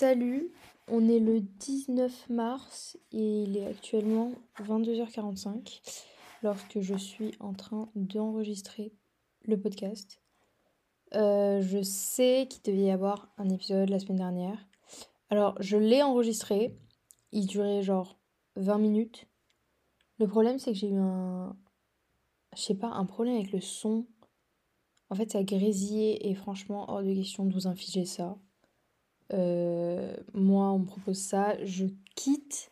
Salut, on est le 19 mars et il est actuellement 22h45 lorsque je suis en train d'enregistrer le podcast. Euh, je sais qu'il devait y avoir un épisode la semaine dernière. Alors, je l'ai enregistré. Il durait genre 20 minutes. Le problème, c'est que j'ai eu un. Je sais pas, un problème avec le son. En fait, ça grésillait et franchement, hors de question de vous infliger ça. Euh, moi, on me propose ça, je quitte.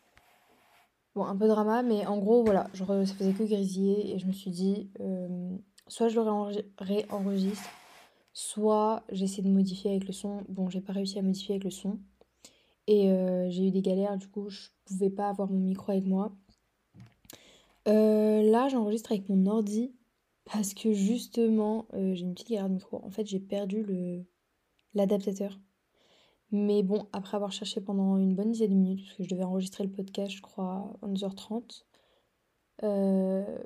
Bon, un peu drama, mais en gros, voilà, je ça faisait que grésiller et je me suis dit, euh, soit je le réenregistre, soit j'essaie de modifier avec le son. Bon, j'ai pas réussi à modifier avec le son. Et euh, j'ai eu des galères, du coup, je pouvais pas avoir mon micro avec moi. là, j'enregistre avec mon ordi parce que justement, j'ai une petite galère de micro. En fait, j'ai perdu le l'adaptateur. Mais bon, après avoir cherché pendant une bonne dizaine de minutes, parce que je devais enregistrer le podcast, je crois, à 11h30, euh,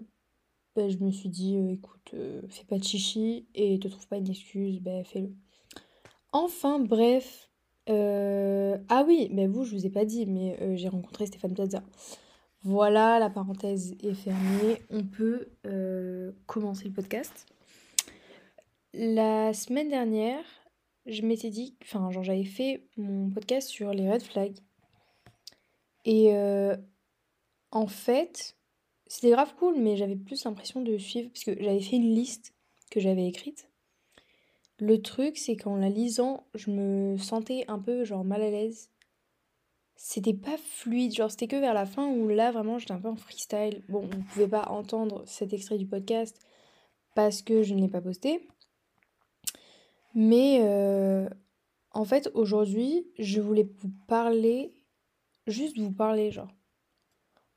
ben, je me suis dit, euh, écoute, euh, fais pas de chichi et te trouve pas une excuse, ben fais-le. Enfin, bref. ah oui, ben vous, je vous ai pas dit, mais j'ai rencontré Stéphane Plaza. Voilà, la parenthèse est fermée. On peut commencer le podcast. La semaine dernière, je m'étais dit, enfin, genre, j'avais fait mon podcast sur les red flags. Et euh, en fait, c'était grave cool, mais j'avais plus l'impression de suivre, parce que j'avais fait une liste que j'avais écrite. Le truc, c'est qu'en la lisant, je me sentais un peu, genre, mal à l'aise. C'était pas fluide, genre, c'était que vers la fin où là, vraiment, j'étais un peu en freestyle. Bon, vous pouvez pas entendre cet extrait du podcast parce que je ne l'ai pas posté. Mais euh, en fait, aujourd'hui, je voulais vous parler, juste vous parler, genre.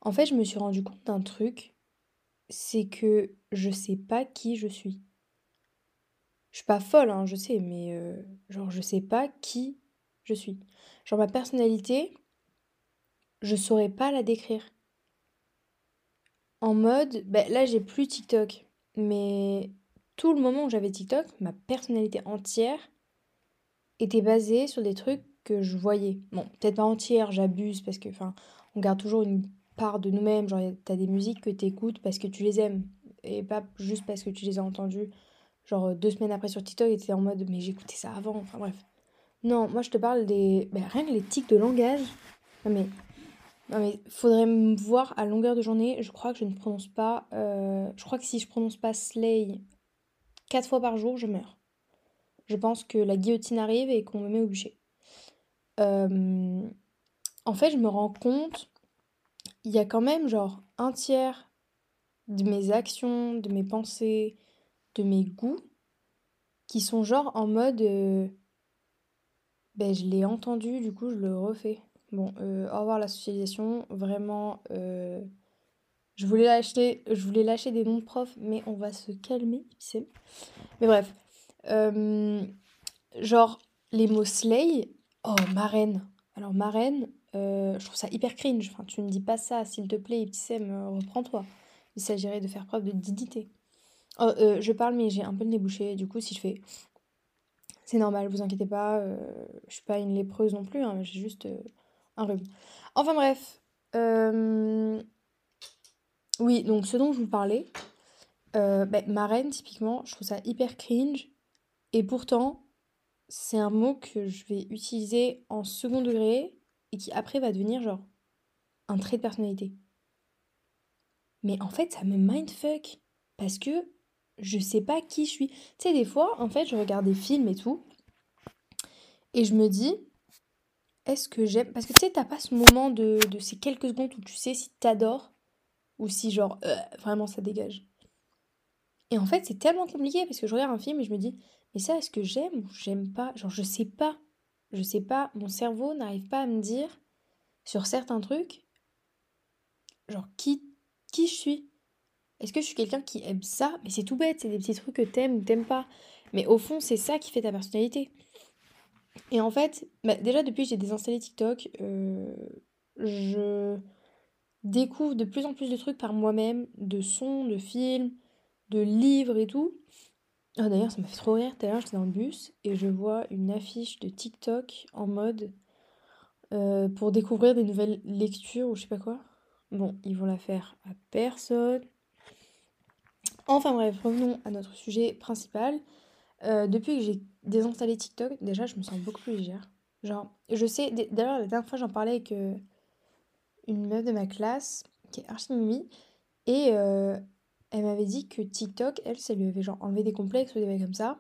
En fait, je me suis rendu compte d'un truc, c'est que je sais pas qui je suis. Je suis pas folle, hein, je sais, mais euh, genre, je sais pas qui je suis. Genre, ma personnalité, je saurais pas la décrire. En mode, ben là, j'ai plus TikTok, mais tout le moment où j'avais TikTok, ma personnalité entière était basée sur des trucs que je voyais. Bon, peut-être pas entière, j'abuse parce que, enfin, on garde toujours une part de nous-mêmes. Genre, t'as des musiques que t'écoutes parce que tu les aimes et pas juste parce que tu les as entendues. Genre, deux semaines après sur TikTok, et en mode, mais j'écoutais ça avant. Enfin, bref. Non, moi, je te parle des. Ben, rien que les tics de langage. Non, mais. Non, mais faudrait me voir à longueur de journée. Je crois que je ne prononce pas. Euh, je crois que si je prononce pas Slay quatre fois par jour, je meurs. Je pense que la guillotine arrive et qu'on me met au bûcher. Euh, en fait, je me rends compte, il y a quand même genre un tiers de mes actions, de mes pensées, de mes goûts qui sont genre en mode euh, ben je l'ai entendu, du coup je le refais. Bon, euh, au revoir la socialisation, vraiment je voulais lâcher, des noms de profs, mais on va se calmer, Mais bref. Euh, genre, les mots slay. Oh, marraine. Alors, marraine, euh, je trouve ça hyper cringe. Enfin, tu ne dis pas ça, s'il te plaît, Ipsem, euh, reprends-toi. Il s'agirait de faire preuve de dignité. Oh, je parle, mais j'ai un peu le nez bouché. Du coup, si je fais. C'est normal, vous inquiétez pas. je suis pas une lépreuse non plus, hein, j'ai juste un rhume. Enfin, bref. Oui, donc ce dont je vous parlais, bah, marraine, typiquement, je trouve ça hyper cringe. Et pourtant, c'est un mot que je vais utiliser en second degré et qui après va devenir genre un trait de personnalité. Mais en fait, ça me mindfuck parce que je sais pas qui je suis. Tu sais, des fois, en fait, je regarde des films et tout et je me dis, est-ce que j'aime? Parce que tu sais, t'as pas ce moment de, de ces quelques secondes où tu sais si t'adores ou si genre euh, vraiment ça dégage. Et en fait, c'est tellement compliqué parce que je regarde un film et je me dis, mais ça, est-ce que j'aime ou j'aime pas? Genre, je sais pas. Je sais pas. Mon cerveau n'arrive pas à me dire sur certains trucs, genre, qui, qui je suis. Est-ce que je suis quelqu'un qui aime ça? Mais c'est tout bête, c'est des petits trucs que t'aimes ou t'aimes pas. Mais au fond, c'est ça qui fait ta personnalité. Et en fait, bah, déjà depuis que j'ai désinstallé TikTok, euh, je découvre de plus en plus de trucs par moi-même, de sons, de films, de livres et tout. Ah, D'ailleurs, ça m'a fait trop rire. Tout à l'heure, j'étais dans le bus et je vois une affiche de TikTok en mode euh, pour découvrir des nouvelles lectures ou je sais pas quoi. Bon, ils vont la faire à personne. Enfin bref, revenons à notre sujet principal. Euh, depuis que j'ai désinstallé TikTok, déjà je me sens beaucoup plus légère. Genre, je sais, d'ailleurs la dernière fois j'en parlais avec euh, une meuf de ma classe qui est archi et euh, elle m'avait dit que TikTok, elle, ça lui avait genre enlevé des complexes ou des trucs comme ça.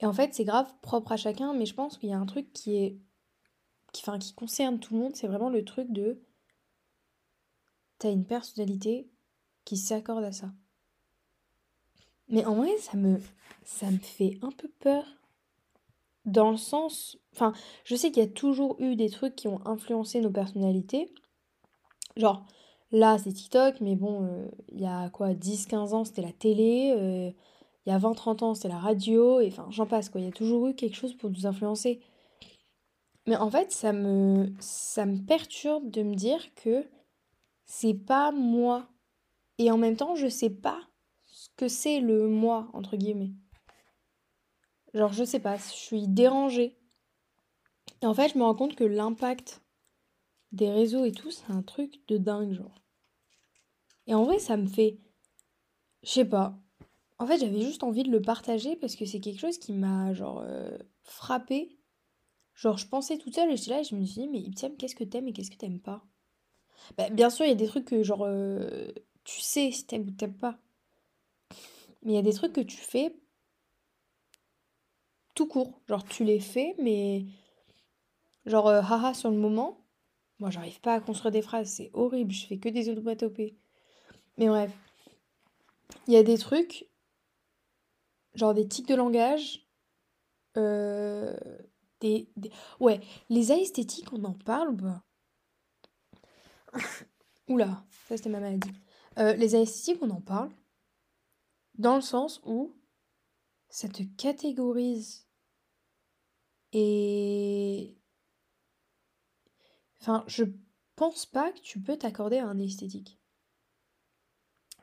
Et en fait, c'est grave propre à chacun, mais je pense qu'il y a un truc qui est. Qui, qui concerne tout le monde, c'est vraiment le truc de. T'as une personnalité qui s'accorde à ça. Mais en vrai, ça me, ça me fait un peu peur. Dans le sens. Enfin, je sais qu'il y a toujours eu des trucs qui ont influencé nos personnalités. Genre, là, c'est TikTok, mais bon, euh, il y a quoi, 10-15 ans, c'était la télé. Euh, il y a 20-30 ans, c'était la radio. Et enfin, j'en passe, quoi. Il y a toujours eu quelque chose pour nous influencer. Mais en fait, ça me, ça me perturbe de me dire que c'est pas moi. Et en même temps, je sais pas ce que c'est le moi, entre guillemets. Genre, je sais pas, je suis dérangée. Et en fait, je me rends compte que l'impact des réseaux et tout, c'est un truc de dingue, genre. Et en vrai, ça me fait. Je sais pas. En fait, j'avais juste envie de le partager parce que c'est quelque chose qui m'a, genre, euh. Genre, je pensais toute seule et j'étais là et je me suis dit, mais Iptiam, qu'est-ce que t'aimes et qu'est-ce que t'aimes pas? Bah, Bien sûr, il y a des trucs que, genre, euh, tu sais si t'aimes ou t'aimes pas. Mais il y a des trucs que tu fais tout court. Genre, tu les fais, mais genre, euh, haha sur le moment. Moi, j'arrive pas à construire des phrases, c'est horrible, je fais que des onomatopées. Mais bref, il y a des trucs, genre des tics de langage, euh, des, Ouais, les esthétiques, on en parle ou pas? Oula, ça c'était ma maladie. Euh, les esthétiques, on en parle dans le sens où ça te catégorise et enfin je pense pas que tu peux t'accorder à un esthétique.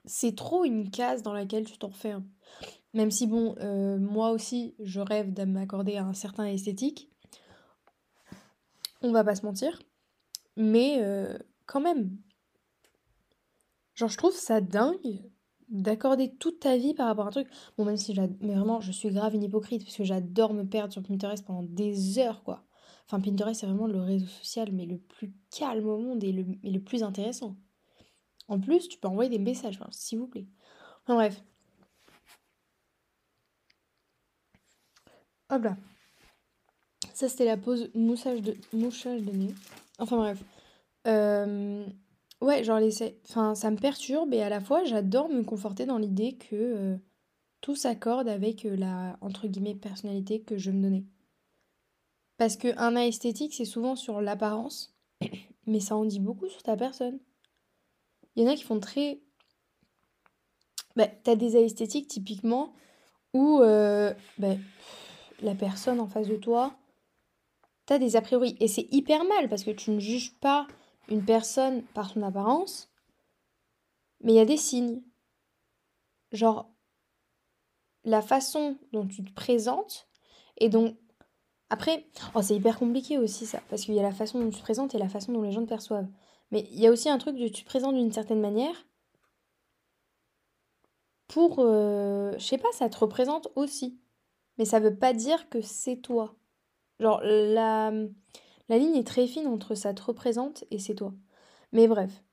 C'est trop une case dans laquelle tu t'enfermes même si bon euh, moi aussi je rêve de m'accorder à un certain esthétique on va pas se mentir mais euh, quand même. Genre je trouve ça dingue d'accorder toute ta vie par rapport à un truc. Bon, même si j'adore, mais vraiment, je suis grave une hypocrite parce que j'adore me perdre sur Pinterest pendant des heures, quoi. Enfin, Pinterest, c'est vraiment le réseau social, mais le plus calme au monde et le, plus intéressant. En plus, tu peux envoyer des messages, s'il vous plaît. Enfin, bref. Hop là. Ça, c'était la pause moussage de, mouchage de nez. Enfin, bref. Euh, Ouais, genre les enfin ça me perturbe et à la fois j'adore me conforter dans l'idée que euh, tout s'accorde avec euh, la entre guillemets personnalité que je me donnais. Parce que un esthétique, c'est souvent sur l'apparence, mais ça en dit beaucoup sur ta personne. Il y en a qui font très bah, t'as des esthétiques typiquement où euh, bah, la personne en face de toi, t'as des a priori. Et c'est hyper mal parce que tu ne juges pas une personne par son apparence, mais il y a des signes. Genre, la façon dont tu te présentes, et donc, après, oh, c'est hyper compliqué aussi ça, parce qu'il y a la façon dont tu te présentes et la façon dont les gens te perçoivent. Mais il y a aussi un truc de tu te présentes d'une certaine manière pour, euh, je sais pas, ça te représente aussi. Mais ça veut pas dire que c'est toi. Genre, la, la ligne est très fine entre ça te représente et c'est toi. Mais bref,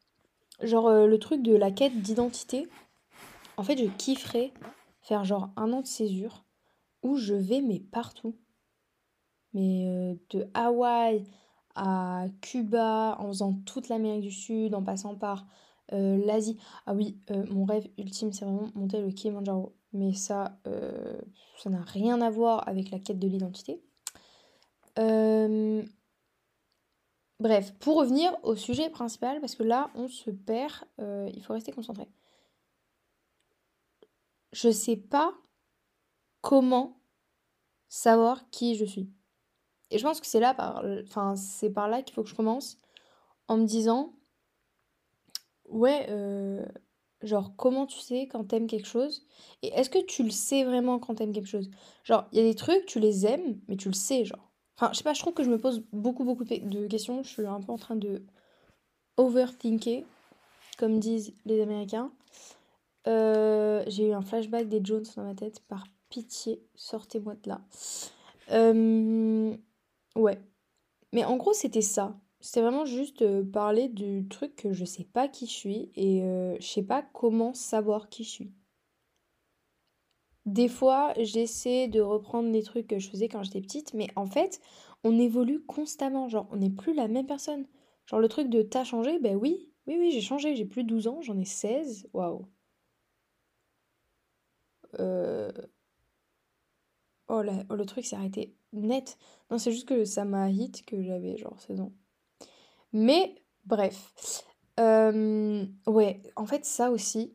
genre euh, le truc de la quête d'identité, en fait je kifferais faire genre un an de césure où je vais mais partout. Mais euh, de Hawaï à Cuba, en faisant toute l'Amérique du Sud, en passant par euh, l'Asie. Ah oui, mon rêve ultime c'est vraiment monter le Kilimanjaro. Mais ça, ça n'a rien à voir avec la quête de l'identité. Bref, pour revenir au sujet principal, parce que là, on se perd, euh, il faut rester concentré. Je sais pas comment savoir qui je suis. Et je pense que c'est là, par, c'est par là qu'il faut que je commence, en me disant, ouais, euh, genre, comment tu sais quand t'aimes quelque chose? Et est-ce que tu le sais vraiment quand t'aimes quelque chose? Genre, il y a des trucs, tu les aimes, mais tu le sais, genre. Enfin, je sais pas, je trouve que je me pose beaucoup, beaucoup de questions. Je suis un peu en train de overthinker, comme disent les Américains. Euh, j'ai eu un flashback des Jones dans ma tête. Par pitié, sortez-moi de là. Euh, ouais. Mais en gros, c'était ça. C'était vraiment juste euh, parler du truc que je sais pas qui je suis et je sais pas comment savoir qui je suis. Des fois, j'essaie de reprendre des trucs que je faisais quand j'étais petite, mais en fait, on évolue constamment. Genre, on n'est plus la même personne. Genre, le truc de t'as changé, ben oui, oui, oui, j'ai changé. J'ai plus de 12 ans, j'en ai 16. Waouh. Euh... Oh, là, oh, le truc s'est arrêté net. Non, c'est juste que ça m'a hit que j'avais genre 16 ans. Mais, bref. Euh, ouais, en fait, ça aussi,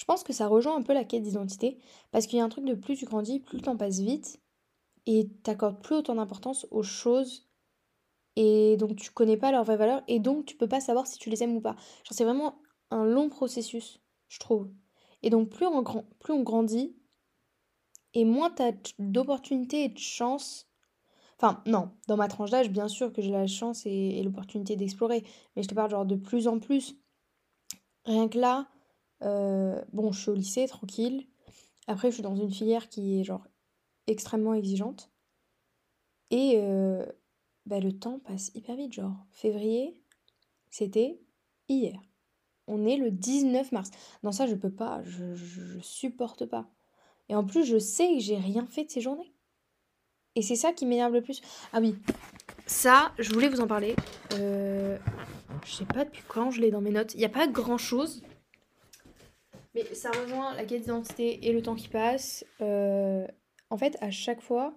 je pense que ça rejoint un peu la quête d'identité, parce qu'il y a un truc de plus tu grandis, plus le temps passe vite, et t'accordes plus autant d'importance aux choses, et donc tu connais pas leur vraie valeur, et donc tu peux pas savoir si tu les aimes ou pas. Genre c'est vraiment un long processus, je trouve. Et donc plus on, grand, plus on grandit, et moins t'as d'opportunités et de chances. Enfin, non, dans ma tranche d'âge, bien sûr que j'ai la chance et, et l'opportunité d'explorer, mais je te parle genre de plus en plus. Rien que là, euh, bon, je suis au lycée, tranquille. Après, je suis dans une filière qui est genre extrêmement exigeante. Et euh, bah, le temps passe hyper vite. Genre, février, c'était hier. On est le 19 mars. Non, ça, je peux pas. Je, je, supporte pas. Et en plus, je sais que j'ai rien fait de ces journées. Et c'est ça qui m'énerve le plus. Ah oui, ça, je voulais vous en parler. Euh, je sais pas depuis quand je l'ai dans mes notes. Il n'y a pas grand chose. Mais ça rejoint la quête d'identité et le temps qui passe. Euh, en fait, à chaque fois,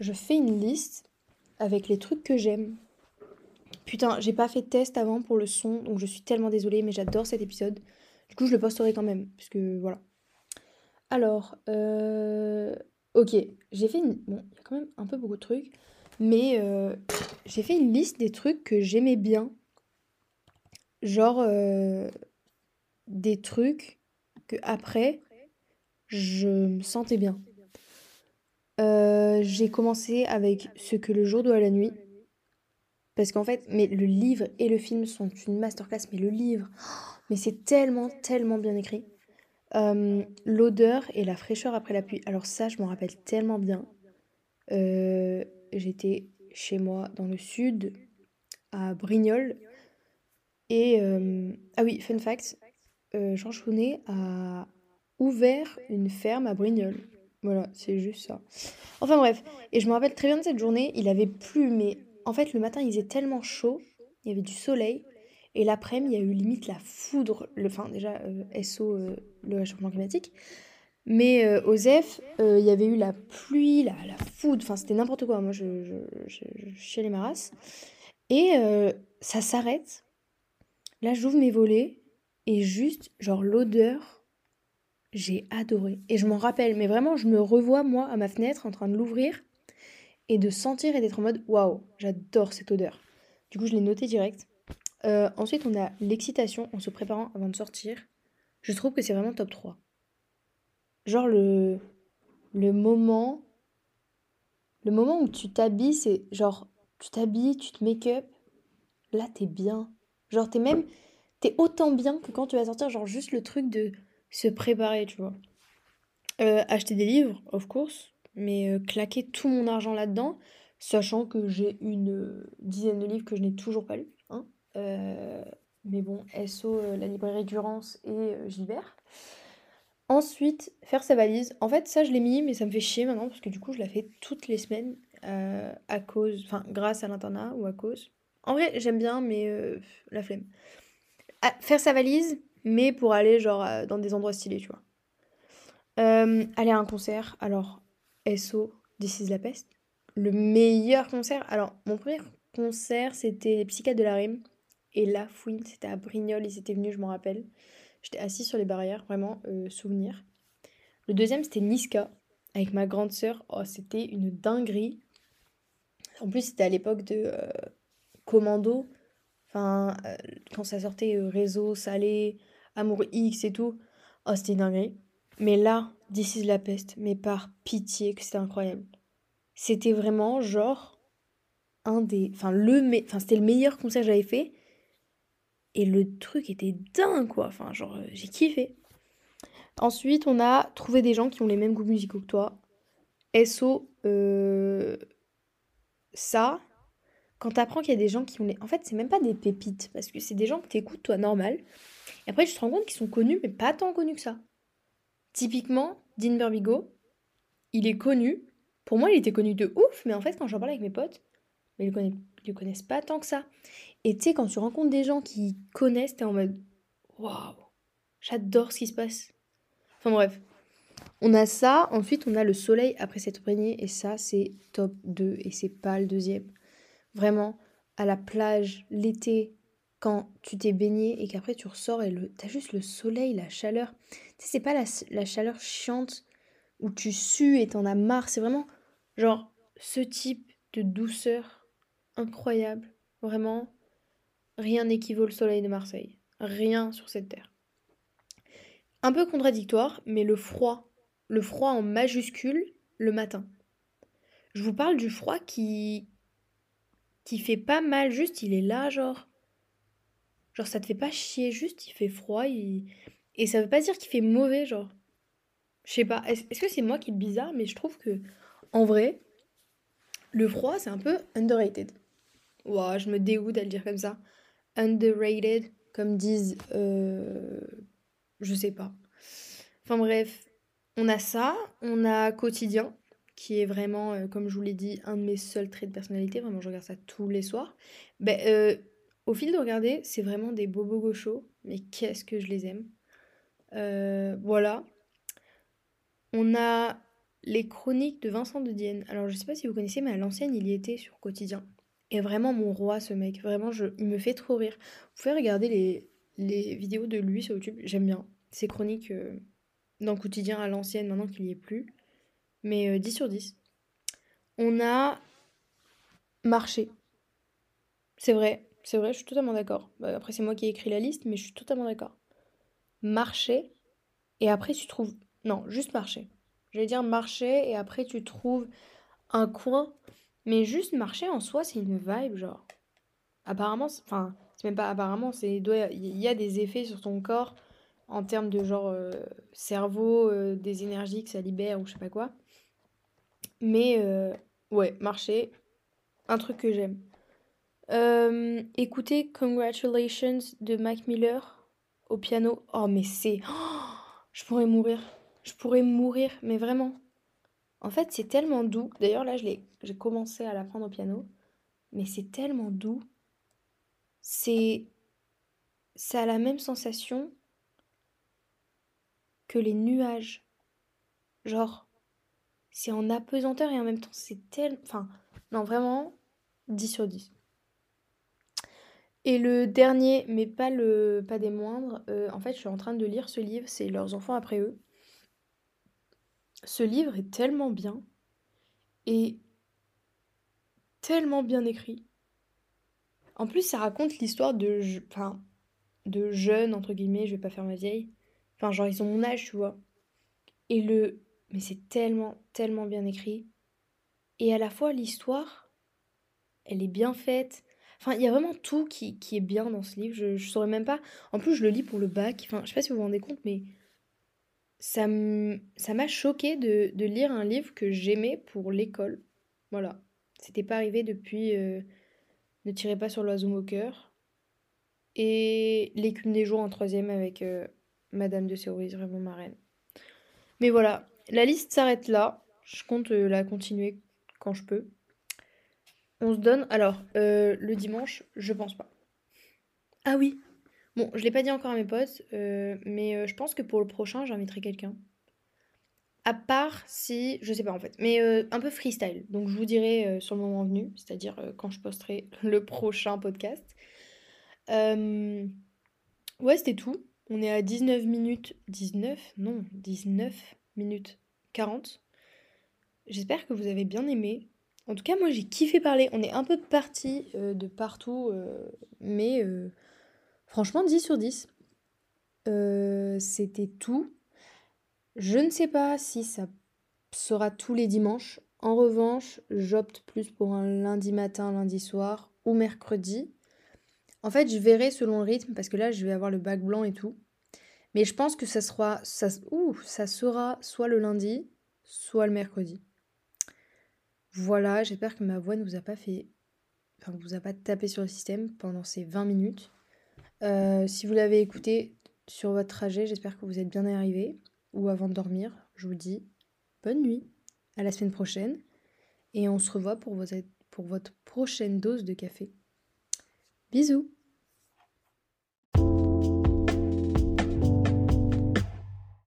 je fais une liste avec les trucs que j'aime. Putain, j'ai pas fait de test avant pour le son, donc je suis tellement désolée, mais j'adore cet épisode. Du coup, je le posterai quand même, parce que voilà. Alors, euh, ok, j'ai fait une... Bon, il y a quand même un peu beaucoup de trucs, mais euh, j'ai fait une liste des trucs que j'aimais bien. Genre, des trucs que après, je me sentais bien. Euh, j'ai commencé avec Ce que le jour doit à la nuit. Parce qu'en fait, mais le livre et le film sont une masterclass, mais le livre, mais c'est tellement, tellement bien écrit. Euh, l'odeur et la fraîcheur après la pluie. Alors ça, je m'en rappelle tellement bien. Euh, j'étais chez moi dans le sud, à Brignoles. Et... ah oui, fun fact, euh, Jean Chounet a ouvert une ferme à Brignoles. Voilà, c'est juste ça. Enfin bref, et je me rappelle très bien de cette journée, il avait plu, mais en fait le matin il faisait tellement chaud, il y avait du soleil, et l'après-midi il y a eu limite la foudre, le, enfin déjà euh, SO, euh, le réchauffement climatique, mais euh, il y avait eu la pluie, la, la foudre, enfin c'était n'importe quoi, moi je, je, je, je et ça s'arrête, là j'ouvre mes volets, et juste, genre l'odeur, j'ai adoré. Et je m'en rappelle, mais vraiment, je me revois moi à ma fenêtre en train de l'ouvrir et de sentir et d'être en mode waouh, j'adore cette odeur. Du coup, je l'ai noté direct. Euh, ensuite, on a l'excitation en se préparant avant de sortir. Je trouve que c'est vraiment top 3. Genre le, le moment. Le moment où tu t'habilles, c'est genre tu t'habilles, tu te make-up. Là, t'es bien. Genre, t'es même t'es autant bien que quand tu vas sortir, genre juste le truc de se préparer, tu vois. Euh, acheter des livres, of course, mais euh, claquer tout mon argent là-dedans, sachant que j'ai une euh, dizaine de livres que je n'ai toujours pas lus. Hein. mais bon, SO, la librairie Durance et Gilbert. Ensuite, faire sa valise. En fait, ça, je l'ai mis, mais ça me fait chier maintenant, parce que du coup, je la fais toutes les semaines à cause, enfin, grâce à l'internat ou à cause. En vrai, j'aime bien, mais la flemme faire sa valise, mais pour aller genre euh, dans des endroits stylés, tu vois. Euh, aller à un concert, alors SO, This is la peste. Le meilleur concert, alors mon premier concert c'était les psychiatres de la rime. Et la fouine, c'était à Brignoles, ils étaient venus, je m'en rappelle. J'étais assise sur les barrières, vraiment, euh, souvenir. Le deuxième c'était Niska, avec ma grande sœur. Oh, c'était une dinguerie. En plus, c'était à l'époque de Commando. Enfin, euh, quand ça sortait euh, Réseau, Salé, Amour X et tout, oh, c'était dingue. Mais là, This is la peste, mais par pitié que c'était incroyable. C'était vraiment genre un des. Enfin, le enfin, c'était le meilleur concert que j'avais fait. Et le truc était dingue, quoi. Enfin, genre, euh, j'ai kiffé. Ensuite, on a trouvé des gens qui ont les mêmes goûts musicaux que toi. SO, ça, quand t'apprends qu'il y a des gens qui ont les... En fait, c'est même pas des pépites, parce que c'est des gens que t'écoutes, toi, normal. Et après, tu te rends compte qu'ils sont connus, mais pas tant connus que ça. Typiquement, Dean Burbigo, il est connu. Pour moi, il était connu de ouf, mais en fait, quand j'en parle avec mes potes, ils ne le connaissent pas tant que ça. Et tu sais, quand tu rencontres des gens qui connaissent, t'es en mode waouh, j'adore ce qui se passe. Enfin bref, on a ça. Ensuite, on a le soleil après cette araignée. Et ça, c'est top 2. Et c'est pas le deuxième. Vraiment, à la plage, l'été, quand tu t'es baigné et qu'après tu ressors et le, t'as juste le soleil, la chaleur. Tu sais, c'est pas la, la, chaleur chiante où tu sues et t'en as marre. C'est vraiment genre ce type de douceur incroyable. Vraiment, rien n'équivaut le soleil de Marseille. Rien sur cette terre. Un peu contradictoire, mais le froid, le froid en majuscule le matin. Je vous parle du froid qui qui fait pas mal, juste il est là, genre Genre, ça te fait pas chier, juste il fait froid. Et ça veut pas dire qu'il fait mauvais, genre. Je sais pas. Est-ce que c'est moi qui est bizarre, mais je trouve que, en vrai, le froid, c'est un peu underrated. Ouah, je me dégoûte à le dire comme ça. Underrated, comme disent. Euh, je sais pas. Enfin bref, on a ça. On a quotidien, qui est vraiment, euh, comme je vous l'ai dit, un de mes seuls traits de personnalité. Vraiment, je regarde ça tous les soirs. Ben, euh, au fil de regarder, c'est vraiment des bobos gauchos, mais qu'est-ce que je les aime. Euh, voilà. On a les chroniques de Vincent de Dienne. Alors je sais pas si vous connaissez, mais à l'ancienne, il y était sur Quotidien. Et vraiment mon roi, ce mec. Vraiment, je, il me fait trop rire. Vous pouvez regarder les, les vidéos de lui sur YouTube. J'aime bien. Ses chroniques dans Quotidien à l'ancienne, maintenant qu'il n'y est plus. Mais 10 euh, sur 10. On a Marché. C'est vrai. C'est vrai, je suis totalement d'accord. Bah, après, c'est moi qui ai écrit la liste, mais je suis totalement d'accord. Marcher, et après tu trouves... Non, juste marcher. J'allais dire marcher, et après tu trouves un coin. Mais juste marcher en soi, c'est une vibe, genre. Apparemment, enfin, c'est même pas apparemment, c'est il y a des effets sur ton corps en termes de genre euh, cerveau, euh, des énergies que ça libère ou je sais pas quoi. Mais euh, ouais, marcher, un truc que j'aime. Euh, écoutez Congratulations de Mac Miller au piano. Oh, mais c'est. je pourrais mourir. Je pourrais mourir, mais vraiment. En fait, c'est tellement doux. D'ailleurs, là, j'ai commencé à l'apprendre au piano. Mais c'est tellement doux. C'est. Ça a la même sensation que les nuages. Genre, c'est en apesanteur et en même temps, c'est tellement. Enfin, non, vraiment, 10 sur 10. Et le dernier, mais pas, le, pas des moindres, euh, en fait, je suis en train de lire ce livre, c'est Leurs enfants après eux. Ce livre est tellement bien et tellement bien écrit. En plus, ça raconte l'histoire de, de jeunes, entre guillemets, je vais pas faire ma vieille. Enfin, genre, ils ont mon âge, tu vois. Et le. Mais c'est tellement, tellement bien écrit. Et à la fois, l'histoire, elle est bien faite. Enfin, il y a vraiment tout qui, est bien dans ce livre. Je, je saurais même pas. En plus, je le lis pour le bac. Enfin, je sais pas si vous vous rendez compte, mais ça m'a choqué de, lire un livre que j'aimais pour l'école. Voilà. C'était pas arrivé depuis euh, Ne tirez pas sur l'oiseau moqueur. Et L'écume des jours en troisième avec euh, Madame de Séoris, vraiment ma reine. Mais voilà, la liste s'arrête là. Je compte euh, la continuer quand je peux. On se donne. Alors, euh, le dimanche, je pense pas. Ah oui. Bon, je l'ai pas dit encore à mes potes, euh, mais je pense que pour le prochain, j'inviterai quelqu'un. À part si, je sais pas en fait, mais un peu freestyle. Donc je vous dirai sur le moment venu, c'est-à-dire quand je posterai le prochain podcast. ouais, c'était tout. On est à 19 minutes. 19 Non, 19 minutes 40. J'espère que vous avez bien aimé. En tout cas, moi j'ai kiffé parler. On est un peu parti euh, de partout, euh, mais euh, franchement 10 sur 10. C'était tout. Je ne sais pas si ça sera tous les dimanches. En revanche, j'opte plus pour un lundi matin, lundi soir ou mercredi. En fait, je verrai selon le rythme parce que là, je vais avoir le bac blanc et tout. Mais je pense que ça sera, ça, ça sera soit le lundi, soit le mercredi. Voilà, j'espère que ma voix ne vous a pas fait. Enfin, vous a pas tapé sur le système pendant ces 20 minutes. Euh, si vous l'avez écouté sur votre trajet, j'espère que vous êtes bien arrivé. Ou avant de dormir, je vous dis bonne nuit. À la semaine prochaine. Et on se revoit pour, pour votre prochaine dose de café. Bisous